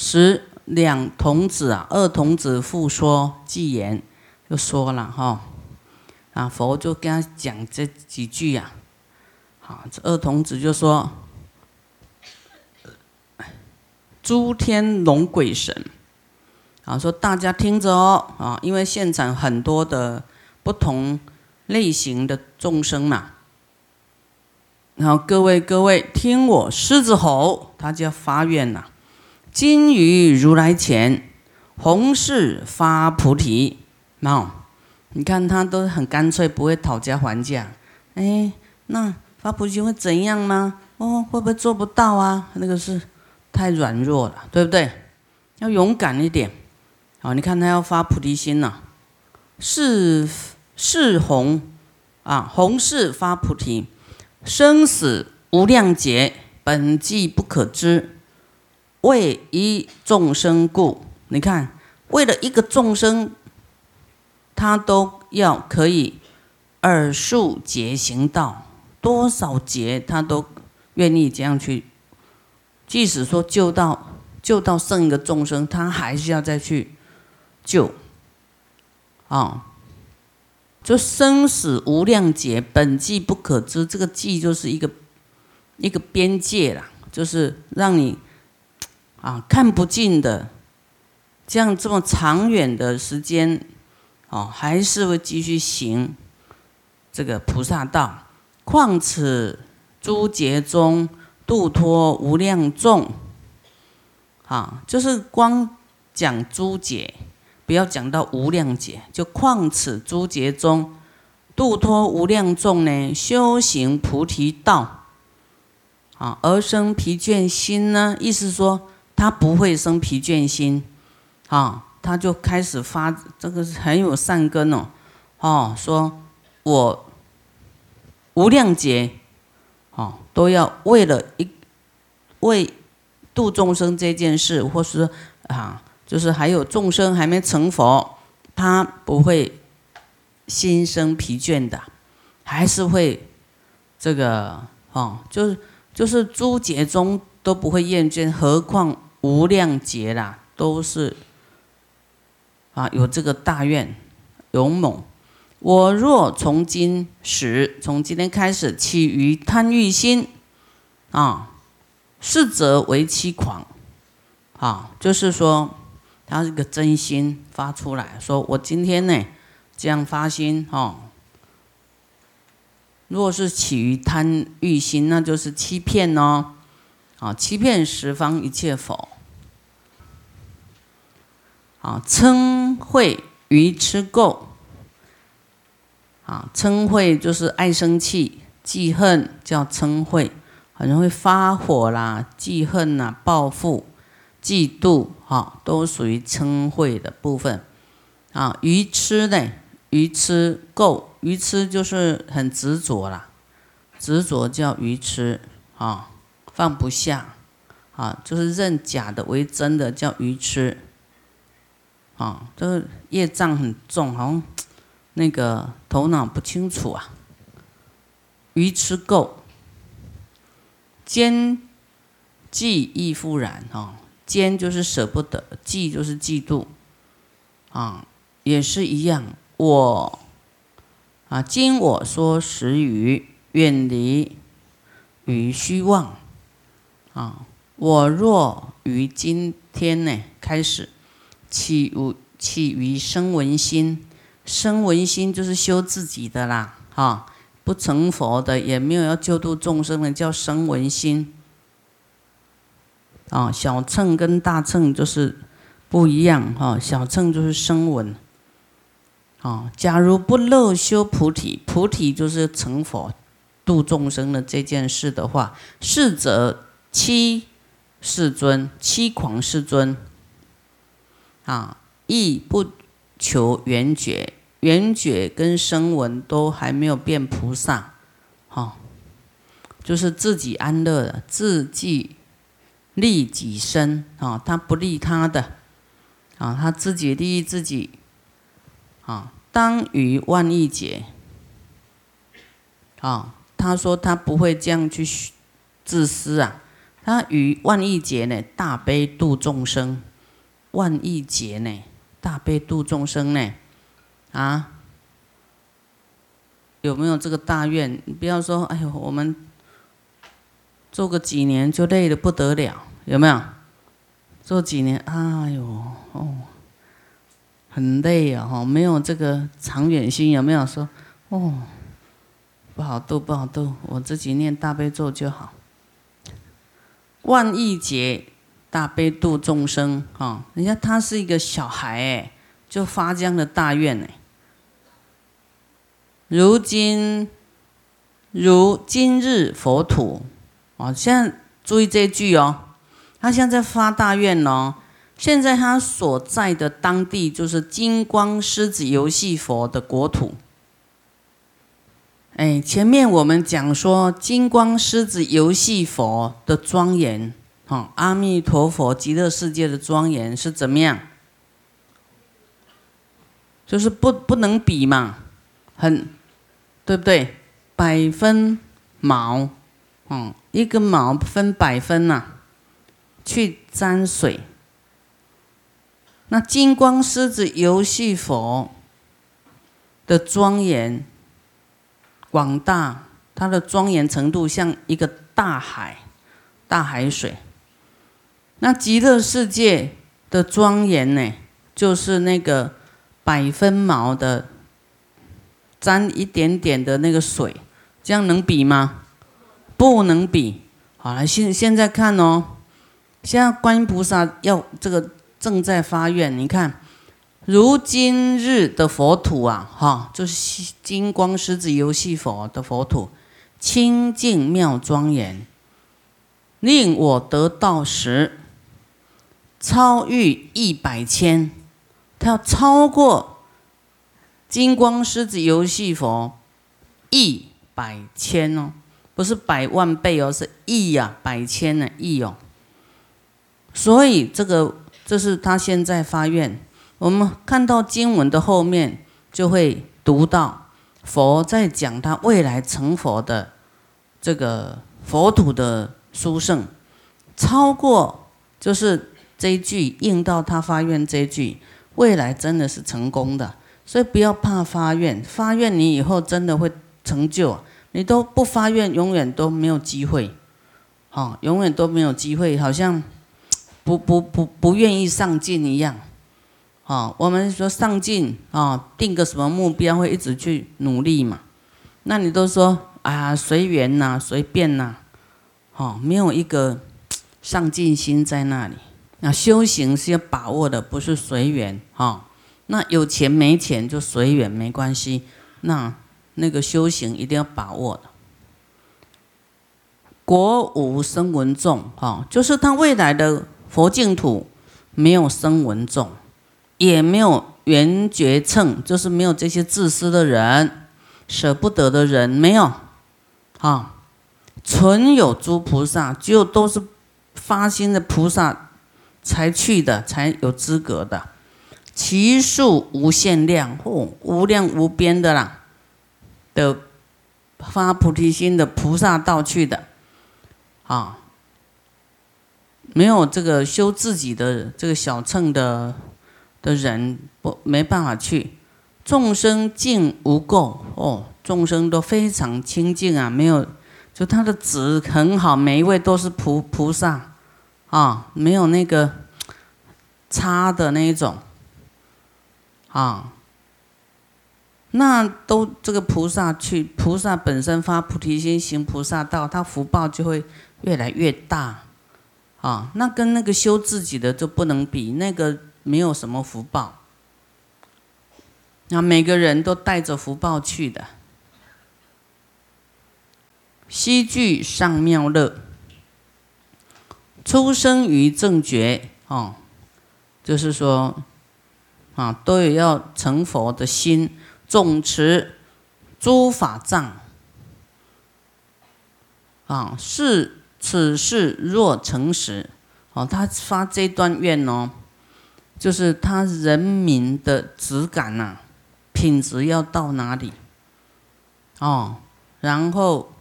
十两童子啊，二童子复说偈言，就说了哈，啊，佛就跟他讲这几句呀，好，这二童子就说，诸天龙鬼神，啊，说大家听着哦，啊，因为现场很多的不同类型的众生嘛。然后各位各位，听我狮子吼，他就要发愿呐。今于如来前，弘誓发菩提。那你看他都很干脆，不会讨价还价。哎，那发菩提会怎样吗？哦，会不会做不到啊？那个是太软弱了，对不对？要勇敢一点。好，你看他要发菩提心呐，是是弘啊，弘誓发菩提。生死无量劫，本际不可知。为一众生故，你看，为了一个众生，他都要可以耳数劫行道，多少劫他都愿意这样去。即使说救到救到剩一个众生，他还是要再去救。啊。就生死无量劫，本际不可知。这个际就是一个一个边界啦，就是让你啊看不尽的，这样这么长远的时间，哦，还是会继续行这个菩萨道。况此诸劫中度脱无量众，啊，就是光讲诸劫。不要讲到无量劫，就况此诸劫中度脱无量众呢？修行菩提道啊，而生疲倦心呢？意思说他不会生疲倦心啊，他就开始发这个很有善根哦哦，说我无量劫哦都要为了一为度众生这件事，或是啊。就是还有众生还没成佛，他不会心生疲倦的，还是会这个哦，就是就是诸劫中都不会厌倦，何况无量劫啦，都是啊有这个大愿勇猛。我若从今始，从今天开始起于贪欲心啊，是则为欺狂啊，就是说。他是个真心发出来说：“我今天呢，这样发心哦。若是起于贪欲心，那就是欺骗哦，啊，欺骗十方一切佛。啊，嗔恚愚痴垢。啊，嗔恚就是爱生气、记恨，叫嗔恚，很容易发火啦、记恨呐、报复。”嫉妒，哈，都属于嗔恚的部分，啊，愚痴呢？愚痴垢，愚痴就是很执着啦，执着叫愚痴，啊，放不下，啊，就是认假的为真的叫愚痴，啊，这个业障很重，好像那个头脑不清楚啊，愚痴垢，奸计亦复然，哈。奸就是舍不得，嫉就是嫉妒，啊，也是一样。我啊，今我说实语，远离于虚妄，啊，我若于今天呢开始起无起于生闻心，生闻心就是修自己的啦，哈，不成佛的，也没有要救度众生的，叫生闻心。啊，小乘跟大乘就是不一样哈。小乘就是声闻。啊，假如不漏修菩提，菩提就是成佛、度众生的这件事的话，是则七世尊、七狂世尊。啊，亦不求圆觉，圆觉跟声闻都还没有变菩萨，哈，就是自己安乐的，自己。利己身啊，他不利他的。啊，他自己利益自己。啊。当于万亿劫啊，他说他不会这样去自私啊，他于万亿劫呢，大悲度众生，万亿劫呢，大悲度众生呢，啊，有没有这个大愿？你不要说，哎呦，我们做个几年就累得不得了，有没有？做几年，哎呦，哦，很累啊，哈，没有这个长远心，有没有说，哦，不好度，不好度，我自己念大悲咒就好。万亿劫大悲度众生，哈！人家他是一个小孩，哎，就发这样的大愿，哎。如今，如今日佛土，哦，现在注意这句哦，他现在发大愿哦。现在他所在的当地就是金光狮子游戏佛的国土。哎，前面我们讲说金光狮子游戏佛的庄严，哈，阿弥陀佛极乐世界的庄严是怎么样？就是不不能比嘛，很，对不对？百分毛，嗯，一个毛分百分呐，去沾水。那金光狮子游戏佛的庄严。广大，它的庄严程度像一个大海，大海水。那极乐世界的庄严呢，就是那个百分毛的沾一点点的那个水，这样能比吗？不能比。好了，现现在看哦，现在观音菩萨要这个正在发愿，你看。如今日的佛土啊，哈，就是金光狮子游戏佛的佛土，清净妙庄严，令我得到时，超越一百千，他要超过金光狮子游戏佛一百千哦，不是百万倍哦，是亿呀，百千的亿哦。所以这个，这是他现在发愿。我们看到经文的后面，就会读到佛在讲他未来成佛的这个佛土的殊胜，超过就是这一句应到他发愿这一句，未来真的是成功的，所以不要怕发愿，发愿你以后真的会成就，你都不发愿，永远都没有机会，好，永远都没有机会，好像不不不不愿意上进一样。哦，我们说上进啊，定个什么目标会一直去努力嘛？那你都说啊，随缘呐，随便呐，哦，没有一个上进心在那里。那修行是要把握的，不是随缘哈。那有钱没钱就随缘没关系。那那个修行一定要把握的。国无生闻众，哈，就是他未来的佛净土没有生闻众。也没有缘觉称，就是没有这些自私的人、舍不得的人，没有，啊，纯有诸菩萨，只有都是发心的菩萨才去的，才有资格的，其数无限量，哦，无量无边的啦，的发菩提心的菩萨道去的，啊，没有这个修自己的这个小乘的。的人不没办法去，众生净无垢。哦，众生都非常清净啊，没有，就他的值很好，每一位都是菩菩萨。啊，没有那个差的那一种。啊，那都这个菩萨去，菩萨本身发菩提心行菩萨道，他福报就会越来越大。啊，那跟那个修自己的就不能比那个。没有什么福报，那每个人都带着福报去的。西聚上妙乐，出生于正觉哦，就是说啊，都有要成佛的心，总持诸法藏啊，是此事若成实哦，他发这段愿哦。就是他人民的质感呐，品质要到哪里？哦，然后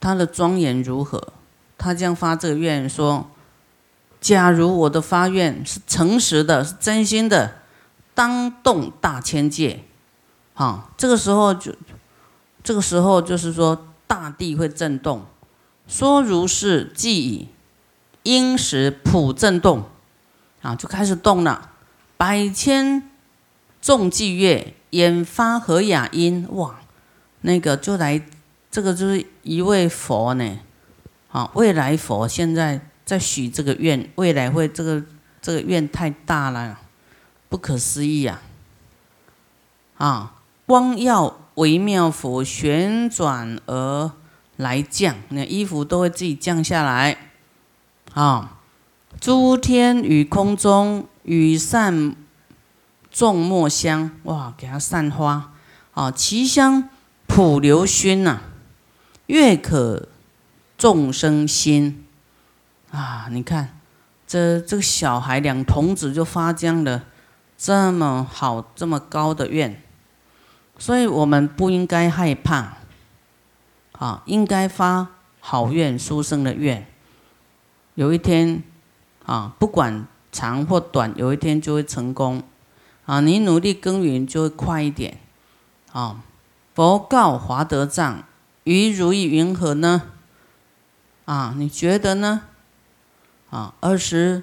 他的庄严如何？他这样发这个愿说：假如我的发愿是诚实的，是真心的，当动大千界，好，这个时候就，这个时候就是说大地会震动。说如是，即已，应时普震动，啊，就开始动了。百千众伎乐，演发和雅音，哇，那个就来，这个就是一位佛呢，啊，未来佛现在在许这个愿，未来会这个这个愿太大了，不可思议啊，啊，光耀微妙佛旋转而。来降，那衣服都会自己降下来，啊！诸天与空中雨散众墨香，哇，给它散花，啊，其香普流熏呐，月可众生心，啊！你看，这这个小孩两童子就发将了这么好、这么高的愿，所以我们不应该害怕。啊，应该发好愿、殊胜的愿。有一天，啊，不管长或短，有一天就会成功。啊，你努力耕耘就会快一点。啊，佛告华德藏：“于如意云何呢？”啊，你觉得呢？啊，二十，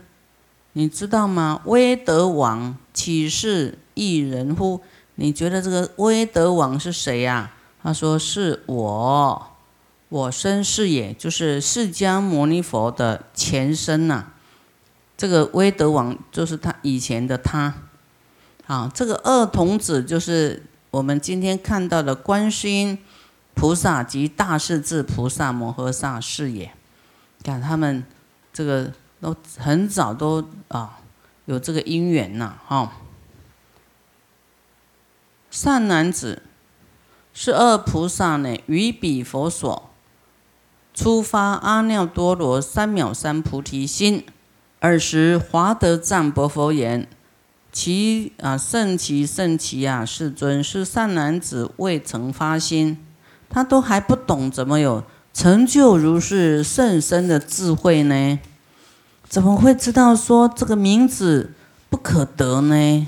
你知道吗？威德王岂是一人乎？你觉得这个威德王是谁呀？他说：“是我。”我身是也，就是释迦牟尼佛的前身呐。这个威德王就是他以前的他。啊，这个二童子就是我们今天看到的观世音菩萨及大势至菩萨摩诃萨是也。看他们这个都很早都啊有这个因缘呐，哈。善男子，是二菩萨呢，于彼佛所。初发阿耨多罗三藐三菩提心，尔时华德赞薄佛言：“其啊甚其甚其啊，世尊是善男子未曾发心，他都还不懂怎么有成就如是甚深的智慧呢？怎么会知道说这个名字不可得呢？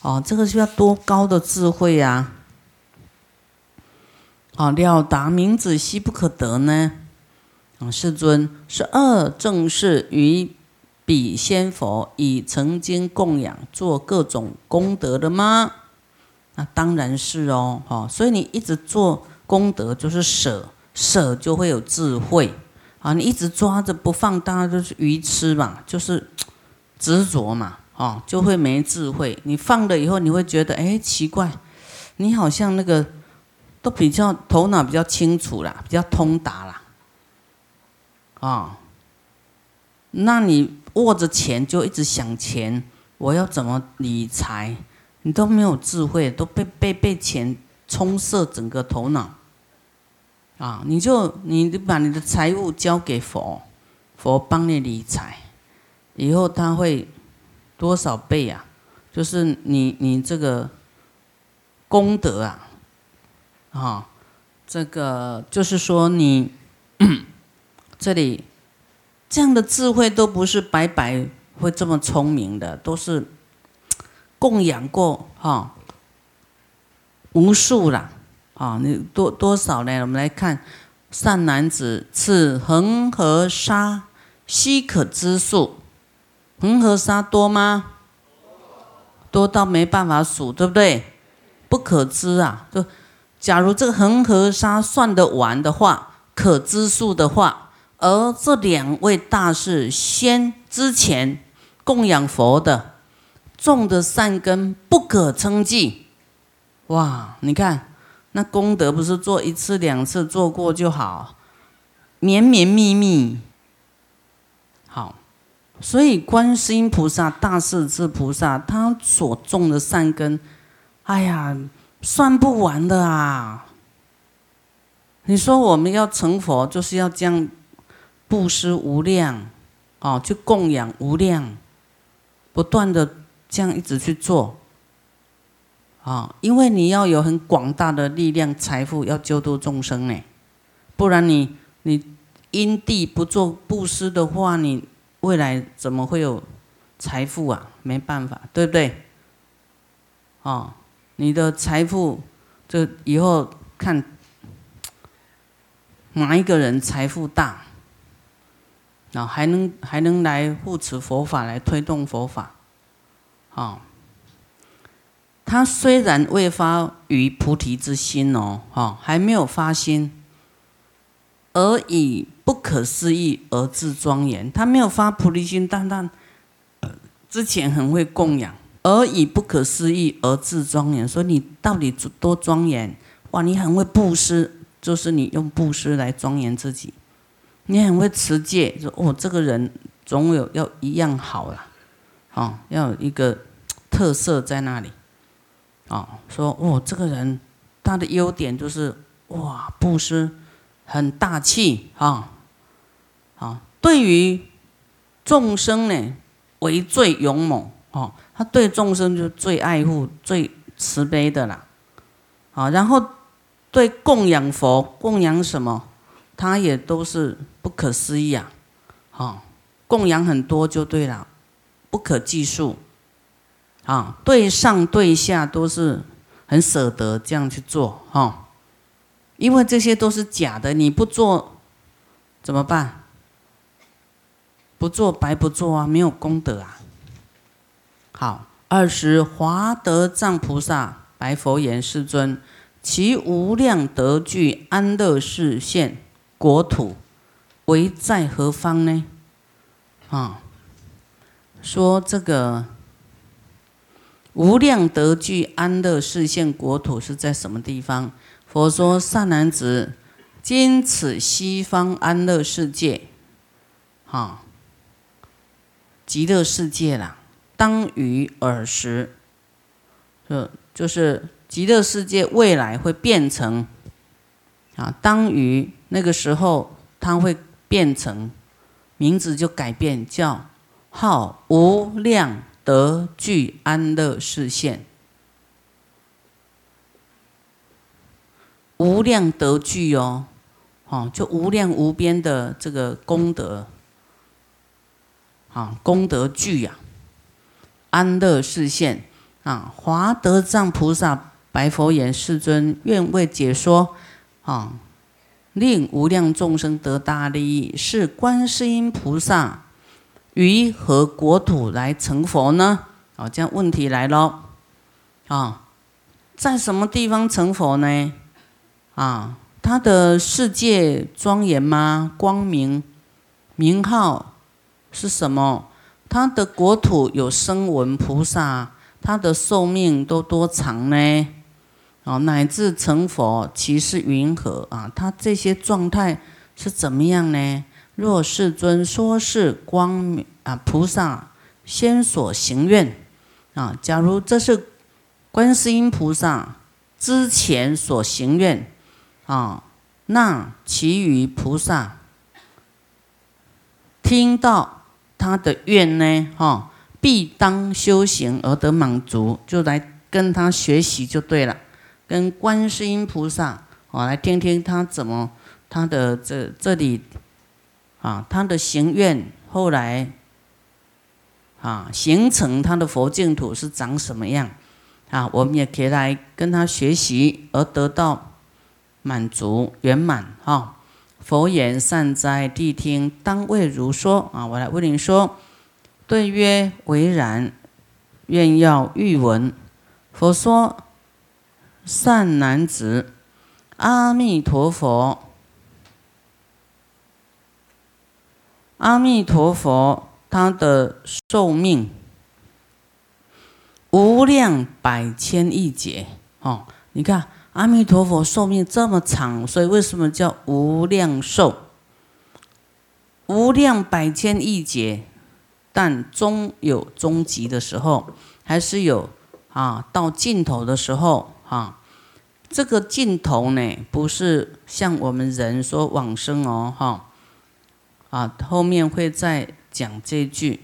哦，这个需要多高的智慧呀！哦，了达名字悉不可得呢？”啊世尊是二正是于比仙佛已曾经供养做各种功德的吗？那当然是哦，哈，所以你一直做功德就是舍，舍就会有智慧啊。你一直抓着不放，当然就是愚痴嘛，就是执着嘛，哦，就会没智慧。你放了以后，你会觉得哎奇怪，你好像那个都比较头脑比较清楚啦，比较通达啦。啊，那你握着钱就一直想钱，我要怎么理财？你都没有智慧，都被被被钱充塞整个头脑。啊，你就你把你的财务交给佛，佛帮你理财，以后他会多少倍啊？就是你你这个功德啊，啊，这个就是说你。这里这样的智慧都不是白白会这么聪明的，都是供养过哈无数了啊！你多多少呢？我们来看善男子，此恒河沙悉可知数，恒河沙多吗？多到没办法数，对不对？不可知啊！就假如这个恒河沙算得完的话，可知数的话。而这两位大士先之前供养佛的种的善根不可称计，哇！你看那功德不是做一次两次做过就好，绵绵密密。好，所以观世音菩萨、大势至菩萨他所种的善根，哎呀，算不完的啊！你说我们要成佛，就是要这样。布施无量，哦，去供养无量，不断的这样一直去做，啊，因为你要有很广大的力量、财富，要救度众生呢，不然你你因地不做布施的话，你未来怎么会有财富啊？没办法，对不对？哦，你的财富，这以后看哪一个人财富大，然后还能还能来护持佛法，来推动佛法，啊。他虽然未发于菩提之心哦，哈，还没有发心，而以不可思议而自庄严。他没有发菩提心，但但之前很会供养，而以不可思议而自庄严。说你到底多庄严？哇，你很会布施，就是你用布施来庄严自己。你很会持戒，说哦，这个人总有要一样好了，哦，要有一个特色在那里。啊，说哦，这个人他的优点就是哇，布施很大气啊，啊，对于众生呢为最勇猛哦，他对众生就最爱护、最慈悲的啦，啊，然后对供养佛、供养什么，他也都是不可思议啊，啊，供养很多就对了，不可计数。啊，对上对下都是很舍得这样去做哈，因为这些都是假的，你不做怎么办？不做白不做啊，没有功德啊。好，二十华德藏菩萨白佛言：世尊，其无量德具安乐世现国土，为在何方呢？啊，说这个。无量德具安乐视现国土是在什么地方？佛说：“善男子，今此西方安乐世界，啊，极乐世界啦，当于尔时，就就是极乐世界未来会变成啊，当于那个时候，它会变成名字就改变，叫号无量。”得具安乐视现，无量德具哦，哦，就无量无边的这个功德，啊，功德具呀，安乐视现啊，华德藏菩萨白佛言：世尊，愿为解说啊，令无量众生得大利益，是观世音菩萨。于何国土来成佛呢？哦，这样问题来了，啊，在什么地方成佛呢？啊，他的世界庄严吗？光明，名号是什么？他的国土有声闻菩萨，他的寿命都多长呢？哦，乃至成佛，其是云何？啊，他这些状态是怎么样呢？若世尊说是光啊，菩萨先所行愿啊，假如这是观世音菩萨之前所行愿啊，那其余菩萨听到他的愿呢，哈，必当修行而得满足，就来跟他学习就对了，跟观世音菩萨我，来听听他怎么他的这这里。啊，他的行愿后来啊，形成他的佛净土是长什么样？啊，我们也可以来跟他学习，而得到满足圆满。哈，佛言善哉，谛听，当为如说。啊，我来为您说。对曰：为然。愿要欲闻。佛说：善男子，阿弥陀佛。阿弥陀佛，他的寿命无量百千亿劫哦。你看，阿弥陀佛寿命这么长，所以为什么叫无量寿？无量百千亿劫，但终有终极的时候，还是有啊，到尽头的时候啊。这个尽头呢，不是像我们人说往生哦，哈。啊，后面会再讲这句。